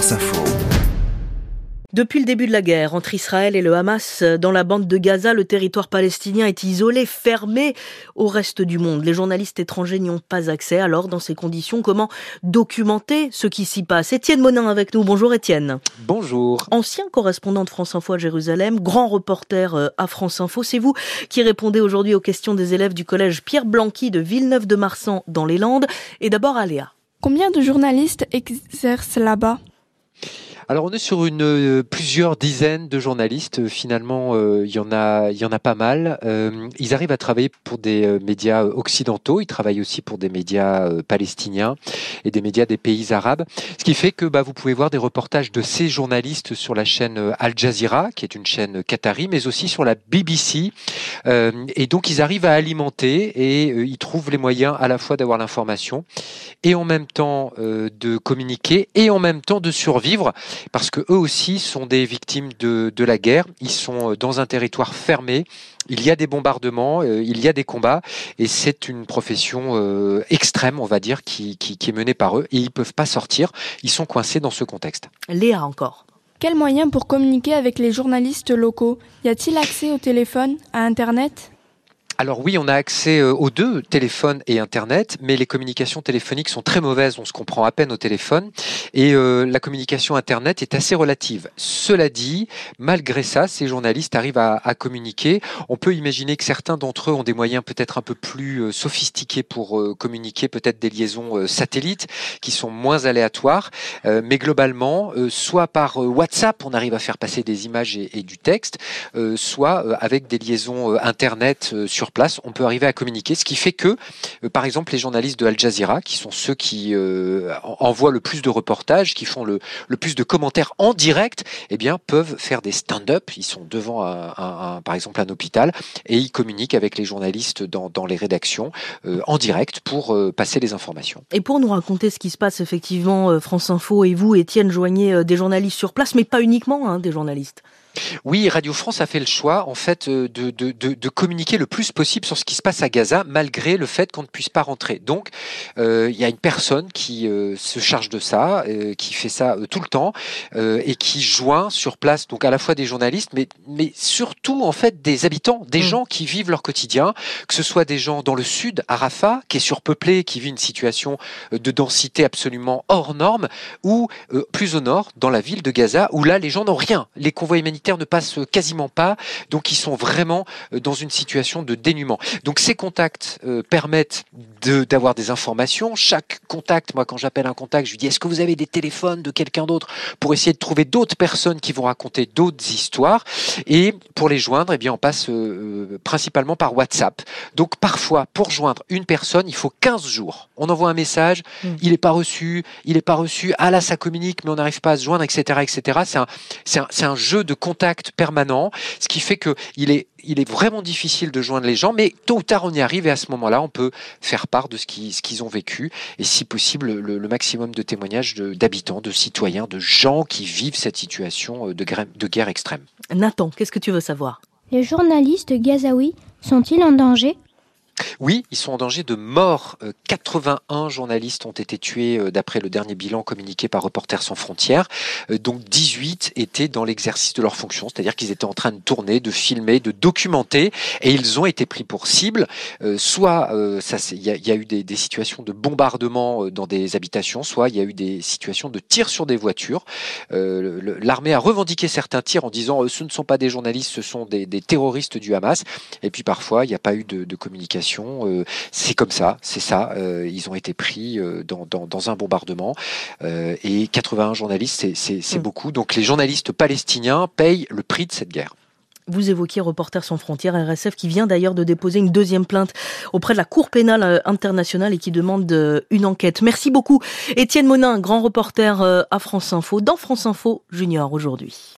France Info. Depuis le début de la guerre entre Israël et le Hamas dans la bande de Gaza, le territoire palestinien est isolé, fermé au reste du monde. Les journalistes étrangers n'y ont pas accès. Alors, dans ces conditions, comment documenter ce qui s'y passe? Étienne Monin avec nous. Bonjour Étienne. Bonjour. Ancien correspondant de France Info à Jérusalem, grand reporter euh, à France Info. C'est vous qui répondez aujourd'hui aux questions des élèves du collège Pierre Blanqui de Villeneuve-de-Marsan dans les Landes. Et d'abord à Léa. Combien de journalistes exercent là-bas? Alors on est sur une euh, plusieurs dizaines de journalistes. Euh, finalement, euh, il y en a, il y en a pas mal. ils arrivent à travailler pour des médias occidentaux. Ils travaillent aussi pour des médias palestiniens et des médias des pays arabes. Ce qui fait que bah, vous pouvez voir des reportages de ces journalistes sur la chaîne Al Jazeera, qui est une chaîne qatari, mais aussi sur la BBC. Et donc ils arrivent à alimenter et ils trouvent les moyens à la fois d'avoir l'information et en même temps de communiquer et en même temps de survivre parce que eux aussi sont des victimes de, de la guerre. Ils sont euh, dans un territoire fermé. Il y a des bombardements, euh, il y a des combats, et c'est une profession euh, extrême, on va dire, qui, qui, qui est menée par eux, et ils peuvent pas sortir. Ils sont coincés dans ce contexte. Léa encore. Quels moyens pour communiquer avec les journalistes locaux? Y a-t-il accès au téléphone, à Internet? Alors oui, on a accès euh, aux deux, téléphone et Internet, mais les communications téléphoniques sont très mauvaises, on se comprend à peine au téléphone, et euh, la communication Internet est assez relative. Cela dit, malgré ça, ces journalistes arrivent à, communiquer. On peut imaginer que certains d'entre eux ont des moyens peut-être un peu plus euh, sophistiqués pour communiquer, peut-être des liaisons satellites qui sont moins aléatoires, mais globalement, soit par WhatsApp, on arrive à faire passer des images et, et du texte, soit avec des liaisons Internet sur place, on peut arriver à communiquer, ce qui fait que, euh, par exemple, les journalistes de Al Jazeera, qui sont ceux qui euh, envoient le plus de reportages, qui font le, plus de commentaires en direct, eh peuvent faire des stand-up. Ils sont devant, un, par exemple, un hôpital et ils communiquent avec les journalistes dans, les rédactions euh, en direct pour passer les informations. Et pour nous raconter ce qui se passe, effectivement, France Info et vous, Étienne, joignez des journalistes sur place, mais pas uniquement hein, des journalistes. Oui, Radio France a fait le choix, en fait, euh, de, de, de, de, communiquer le plus possible sur ce qui se passe à Gaza, malgré le fait qu'on ne puisse pas rentrer. Donc, euh, il y a une personne qui euh, se charge de ça, qui fait ça tout le temps, et qui joint sur place, donc à la fois des journalistes, mais, mais surtout, en fait, des habitants, des mmh. gens qui vivent leur quotidien, que ce soit des gens dans le sud, à Rafah, qui est surpeuplé, qui vit une situation de densité absolument hors norme, ou plus au nord, dans la ville de Gaza, où là, les gens n'ont rien. Les convois humanitaires ne passent quasiment pas, donc ils sont vraiment euh, dans une situation de dénuement. Donc ces contacts euh, permettent d'avoir des informations. Chaque contact, moi quand j'appelle un contact, je lui dis est-ce que vous avez des téléphones de quelqu'un d'autre pour essayer de trouver d'autres personnes qui vont raconter d'autres histoires? Et pour les joindre, eh bien on passe euh, principalement par WhatsApp. Donc parfois, pour joindre une personne, il faut 15 jours. On envoie un message, mmh. il n'est pas reçu, il n'est pas reçu, ah là ça communique, mais on n'arrive pas à se joindre, etc. etc. C'est un, un, un jeu de contact permanent, ce qui fait que il est, il est vraiment difficile de joindre les gens, mais tôt ou tard on y arrive et à ce moment-là on peut faire part de ce qu'ils ce qu'ils ont vécu et si possible le, le maximum de témoignages d'habitants, de, citoyens, de gens qui vivent cette situation euh, de, de guerre extrême. Nathan, qu'est-ce que tu veux savoir? Les journalistes gazaouis sont-ils en danger? Oui, ils sont en danger de mort. 81 euh, journalistes ont été tués euh, d'après le dernier bilan communiqué par Reporters sans frontières. Euh, donc 18 étaient dans l'exercice de leur fonction, c'est-à-dire qu'ils étaient en train de tourner, de filmer, de documenter, et ils ont été pris pour cible. Soit il y, a eu des, situations de bombardement dans des habitations, soit il y a eu des situations de tirs sur des voitures. L'armée a revendiqué certains tirs en disant ce ne sont pas des journalistes, ce sont des, terroristes du Hamas. Et puis parfois il n'y a pas eu de communication euh, c'est comme ça, c'est ça. Euh, ils ont été pris euh, dans, un bombardement et 81 journalistes, c'est mm. beaucoup. Donc les journalistes palestiniens payent le prix de cette guerre. Vous évoquiez Reporters sans frontières, RSF, qui vient d'ailleurs de déposer une deuxième plainte auprès de la Cour pénale internationale et qui demande une enquête. Merci beaucoup. Étienne Monin, grand reporter à France Info, dans France Info Junior aujourd'hui.